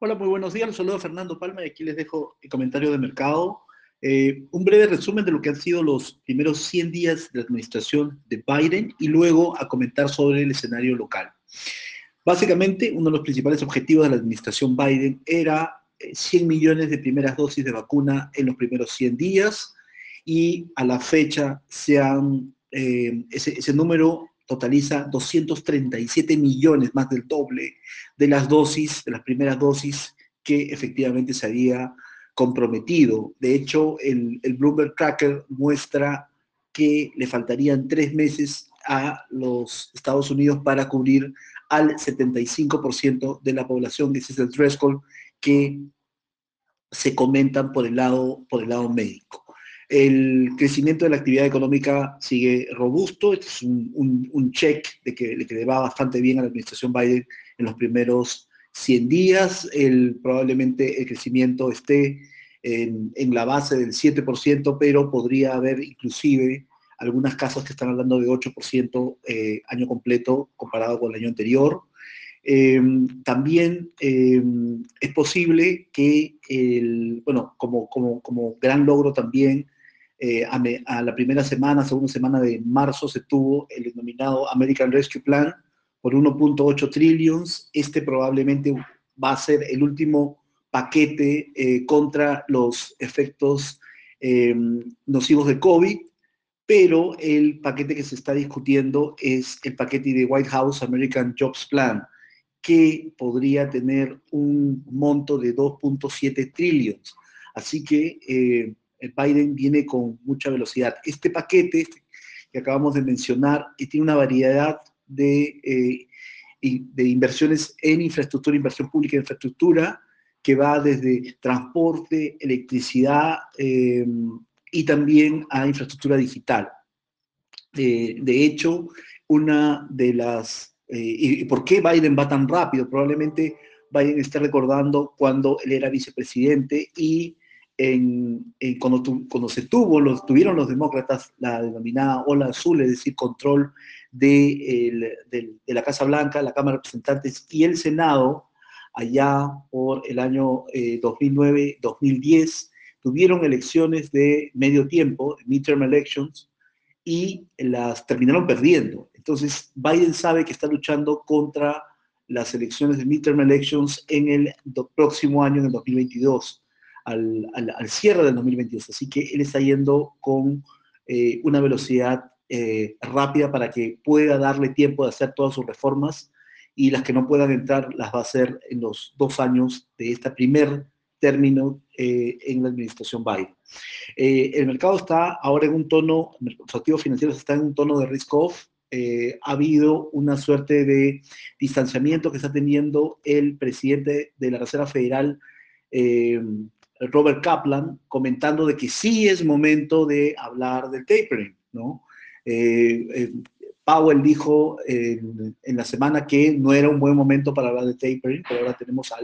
Hola, muy buenos días. Los saludo a Fernando Palma y aquí les dejo el comentario de mercado. Eh, un breve resumen de lo que han sido los primeros 100 días de la administración de Biden y luego a comentar sobre el escenario local. Básicamente, uno de los principales objetivos de la administración Biden era 100 eh, millones de primeras dosis de vacuna en los primeros 100 días y a la fecha se han, eh, ese número totaliza 237 millones, más del doble de las dosis, de las primeras dosis que efectivamente se había comprometido. De hecho, el, el Bloomberg Tracker muestra que le faltarían tres meses a los Estados Unidos para cubrir al 75% de la población, ese es el threshold que se comentan por el lado, por el lado médico. El crecimiento de la actividad económica sigue robusto, este es un, un, check de que, le va bastante bien a la administración Biden en los primeros 100 días, probablemente el crecimiento esté en, la base del 7%, pero podría haber inclusive algunas casas que están hablando de 8% eh, año completo comparado con el año anterior. Eh, también eh, es posible que, el, bueno, como, como, como gran logro también, eh, a, la primera semana, segunda semana de marzo, se tuvo el denominado American Rescue Plan por 1.8 trillions. Este probablemente va a ser el último paquete eh, contra los efectos em, nocivos de COVID, pero el paquete que se está discutiendo es el paquete de White House American Jobs Plan, que podría tener un monto de 2.7 trillions. Así que eh, Biden viene con mucha velocidad. Este paquete que acabamos de mencionar tiene una variedad de, eh, de inversiones en infraestructura, inversión pública en infraestructura, que va desde transporte, electricidad eh, y también a infraestructura digital. Eh, de hecho, una de las... ¿Y por qué Biden va tan rápido? Probablemente Biden está recordando cuando él era vicepresidente y cuando, se tuvo, tuvieron los demócratas la denominada ola azul, es decir, control de, la Casa Blanca, la Cámara de Representantes y el Senado, allá por el año 2009-2010, eh, tuvieron elecciones de medio tiempo, midterm elections, y las terminaron perdiendo. Entonces, Biden sabe que está luchando contra las elecciones de midterm elections en el próximo año, en el 2022 al, cierre del 2022. Así que él está yendo con eh, una velocidad eh, rápida para que pueda darle tiempo de hacer todas sus reformas y las que no puedan entrar las va a hacer en los dos años de este primer término eh, en la administración Biden. el mercado está ahora en un tono, los activos financieros están en un tono de risk-off, ha habido una suerte de distanciamiento que está teniendo el presidente de la Reserva Federal, Robert Kaplan comentando de que sí es momento de hablar del tapering, ¿no? Eh, eh, Powell dijo en, la semana que no era un buen momento para hablar de tapering, pero ahora tenemos a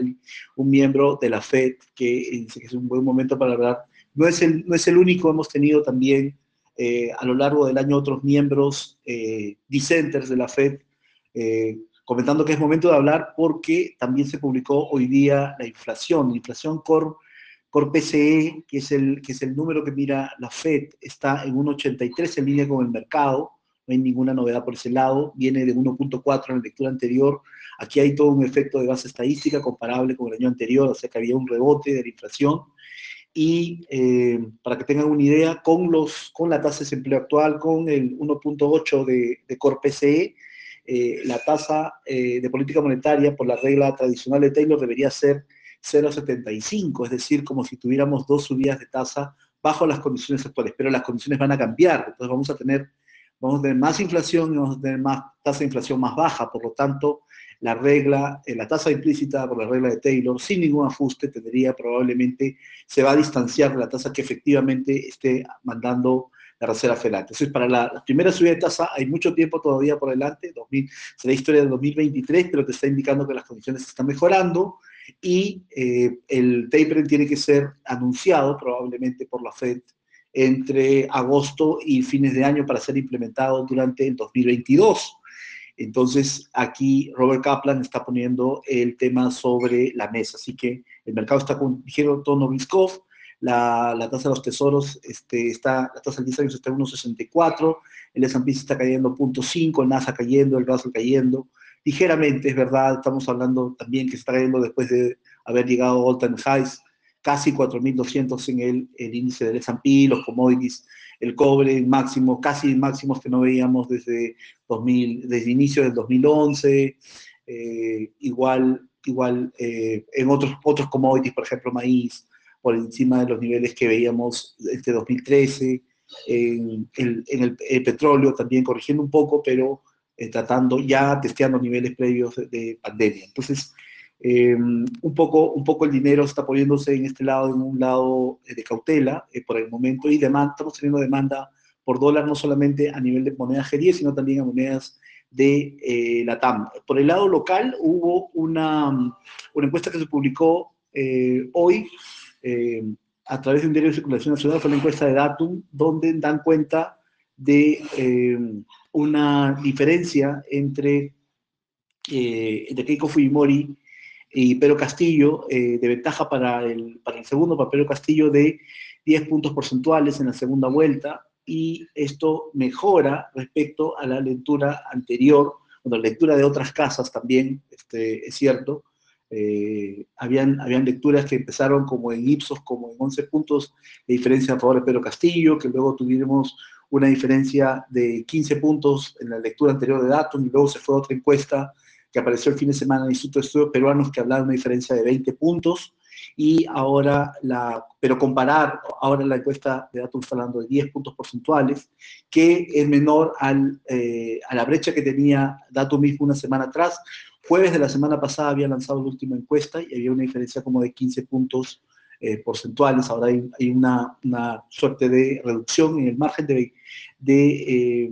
un miembro de la Fed que dice que es un buen momento para hablar. No es el, no es el único, hemos tenido también eh, a lo largo del año otros miembros dissenters de la Fed comentando que es momento de hablar porque también se publicó hoy día la inflación, la inflación core Core PCE, que es, el, que es el número que mira la Fed, está en 1,83 en línea con el mercado, no hay ninguna novedad por ese lado, viene de 1.4 en la lectura anterior, aquí hay todo un efecto de base estadística comparable con el año anterior, o sea que había un rebote de la inflación, y eh, para que tengan una idea, con, los, con la tasa de desempleo actual, con el 1.8 de, de Core PCE, eh, la tasa eh, de política monetaria por la regla tradicional de Taylor debería ser 0,75, es decir, como si tuviéramos dos subidas de tasa bajo las condiciones actuales, pero las condiciones van a cambiar, entonces vamos a tener, vamos a tener más inflación y vamos a tener más tasa de inflación más baja, por lo tanto, la regla, eh, la tasa implícita por la regla de Taylor, sin ningún ajuste, tendría probablemente, se va a distanciar de la tasa que efectivamente esté mandando la Reserva Federal. Entonces, para la, primera subida de tasa hay mucho tiempo todavía por delante, 2000, será historia del 2023, pero te está indicando que las condiciones están mejorando, y eh, el tapering tiene que ser anunciado probablemente por la Fed entre agosto y fines de año para ser implementado durante el 2022. Entonces, aquí Robert Kaplan está poniendo el tema sobre la mesa. Así que el mercado está con ligero tono Riskov, la, la, tasa de los tesoros este, está, la tasa de 10 años está en 1,64, el S&P está cayendo 0.5, el NASA cayendo, el Russell cayendo, ligeramente, es verdad, estamos hablando también que está cayendo después de haber llegado a all-time highs, casi 4.200 en el, el, índice del S&P, los commodities, el cobre máximo, casi máximos que no veíamos desde, 2000, desde inicio del 2011, eh, igual, igual eh, en otros, otros commodities, por ejemplo, maíz, por encima de los niveles que veíamos desde 2013, en, en el, petróleo también corrigiendo un poco, pero tratando ya, testeando niveles previos de, de pandemia. Entonces, eh, un, poco, un poco el dinero está poniéndose en este lado, en un lado eh, de cautela eh, por el momento y demanda, estamos teniendo demanda por dólar no solamente a nivel de monedas G10, sino también a monedas de eh, la TAM. Por el lado local hubo una, una encuesta que se publicó hoy a través de un diario de circulación nacional, fue la encuesta de Datum, donde dan cuenta de una diferencia entre, entre Keiko Fujimori y Pedro Castillo, eh, de ventaja para el, para el segundo, para Pedro Castillo, de 10 puntos porcentuales en la segunda vuelta, y esto mejora respecto a la lectura anterior, bueno, la lectura de otras casas también, este, es cierto, eh, habían, habían lecturas que empezaron como en Ipsos, como en 11 puntos de diferencia a favor de Pedro Castillo, que luego tuvimos una diferencia de 15 puntos en la lectura anterior de Datum, y luego se fue a otra encuesta que apareció el fin de semana en el Instituto de Estudios Peruanos, que hablaba de una diferencia de 20 puntos, y ahora, la, pero comparar, ahora la encuesta de datos hablando de 10 puntos porcentuales, que es menor al, eh, a la brecha que tenía Dato mismo una semana atrás. Jueves de la semana pasada había lanzado la última encuesta y había una diferencia como de 15 puntos eh, porcentuales. Ahora hay, una, una, suerte de reducción en el margen de, de eh,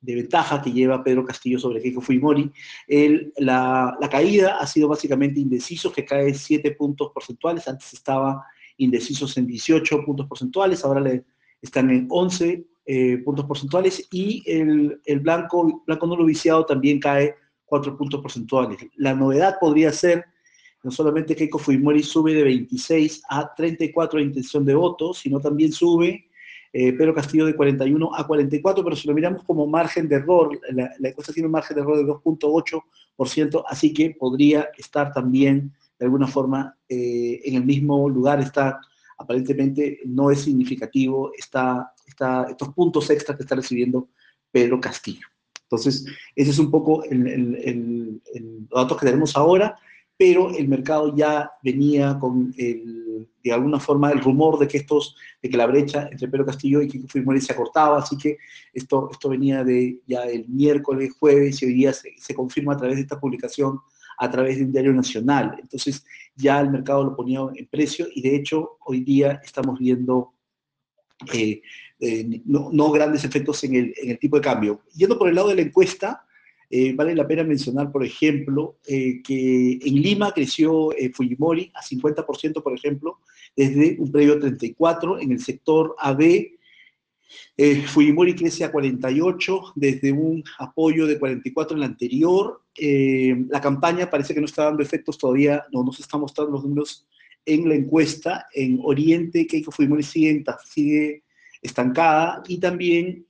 ventaja que lleva Pedro Castillo sobre Keiko Fujimori. La, la, caída ha sido básicamente indecisos, que cae 7 puntos porcentuales, antes estaba indecisos en 18 puntos porcentuales, ahora le, están en 11 eh, puntos porcentuales y el, el blanco, blanco nulo viciado también cae 4 puntos porcentuales. La novedad podría ser no solamente Keiko Fujimori sube de 26 a 34 de intención de voto, sino también sube eh, Pedro Castillo de 41 a 44, pero si lo miramos como margen de error, la, la encuesta tiene un margen de error de 2.8%, así que podría estar también de alguna forma eh, en el mismo lugar, está aparentemente no es significativo está, está, estos puntos extras que está recibiendo Pedro Castillo. Entonces, ese es un poco el, el, el, el dato que tenemos ahora, pero el mercado ya venía con el de alguna forma el rumor de que estos, de que la brecha entre Pedro Castillo y Kiko Fujimori se acortaba, así que esto, esto venía de ya el miércoles, jueves, y hoy día se, se confirma a través de esta publicación, a través de un diario nacional. Entonces ya el mercado lo ponía en precio y de hecho hoy día estamos viendo eh, eh, no, no, grandes efectos en el, en el tipo de cambio. Yendo por el lado de la encuesta, eh, vale la pena mencionar, por ejemplo, eh, que en Lima creció eh, Fujimori a 50%, por ejemplo, desde un previo 34. En el sector AB, Fujimori crece a 48 desde un apoyo de 44 en la anterior. la campaña parece que no está dando efectos todavía, no nos está mostrando los números en la encuesta. En Oriente, Keiko Fujimori sigue, sigue estancada y también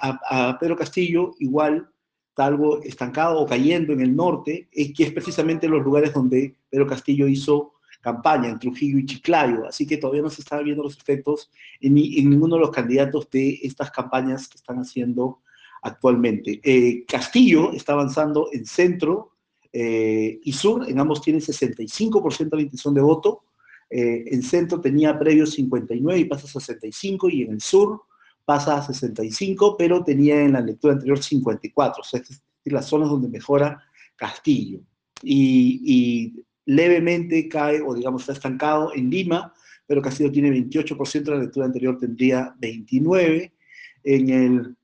a Pedro Castillo igual algo estancado o cayendo en el norte, es que es precisamente los lugares donde Pedro Castillo hizo campaña, en Trujillo y Chiclayo, así que todavía no se están viendo los efectos en, en ninguno de los candidatos de estas campañas que están haciendo actualmente. Eh, Castillo está avanzando en centro eh, y sur, en ambos tiene 65% de la intención de voto, eh, en centro tenía previo 59 y pasa a 65, y en el sur pasa a 65, pero tenía en la lectura anterior 54, o sea, es las zonas donde mejora Castillo. Y, y, levemente cae, o digamos, está estancado en Lima, pero Castillo tiene 28%, la lectura anterior tendría 29%. En el,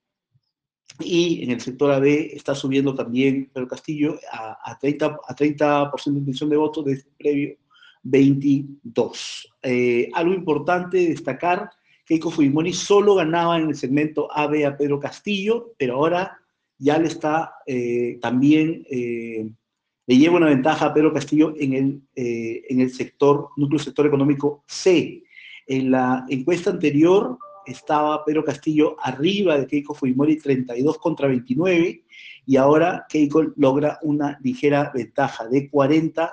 y en el sector AB está subiendo también Pedro Castillo a, a 30%, a 30 de intención de voto desde el previo 22. Eh, algo importante destacar Keiko Fujimori solo ganaba en el segmento AB a Pedro Castillo, pero ahora ya le está eh, también, eh, le lleva una ventaja a Pedro Castillo en el, eh, en el sector, núcleo sector económico C. En la encuesta anterior estaba Pedro Castillo arriba de Keiko Fujimori 32 contra 29 y ahora Keiko logra una ligera ventaja de 40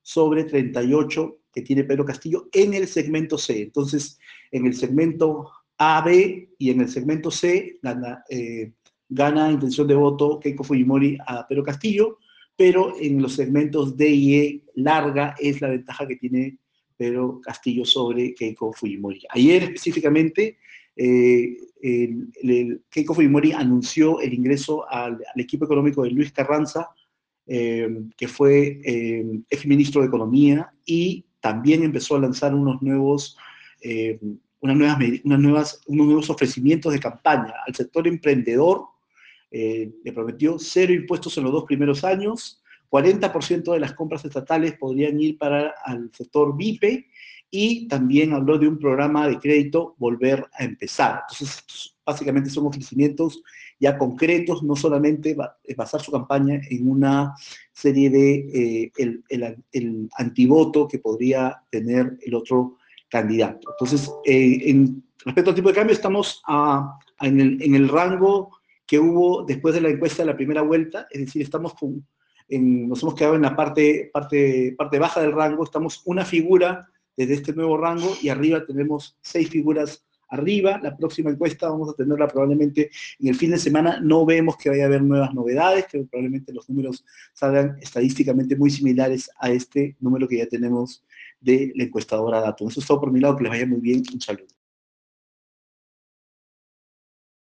sobre 38 que tiene Pedro Castillo en el segmento C. Entonces, en el segmento A, B y en el segmento C gana, eh, gana intención de voto Keiko Fujimori a Pedro Castillo, pero en los segmentos D y E larga es la ventaja que tiene Pedro Castillo sobre Keiko Fujimori. Ayer específicamente eh, Keiko Fujimori anunció el ingreso al, equipo económico de Luis Carranza, eh, que fue eh, ex ministro de Economía, y también empezó a lanzar unos nuevos, unas nuevas, unas nuevas, unos nuevos ofrecimientos de campaña al sector emprendedor. le prometió cero impuestos en los dos primeros años, 40% de las compras estatales podrían ir para el sector VIPE y también habló de un programa de crédito Volver a Empezar. Entonces, básicamente son ofrecimientos ya concretos, no solamente basar su campaña en una serie de eh, el, el, antivoto que podría tener el otro candidato. Entonces, eh, en, respecto al tipo de cambio, estamos en, el, en, el, rango que hubo después de la encuesta de la primera vuelta, es decir, estamos con, nos hemos quedado en la parte, parte, parte baja del rango, estamos una figura desde este nuevo rango y arriba tenemos seis figuras arriba. La próxima encuesta vamos a tenerla probablemente en el fin de semana. No vemos que vaya a haber nuevas novedades, que probablemente los números salgan estadísticamente muy similares a este número que ya tenemos de la encuestadora Dato. Eso es todo por mi lado, que les vaya muy bien. Un saludo.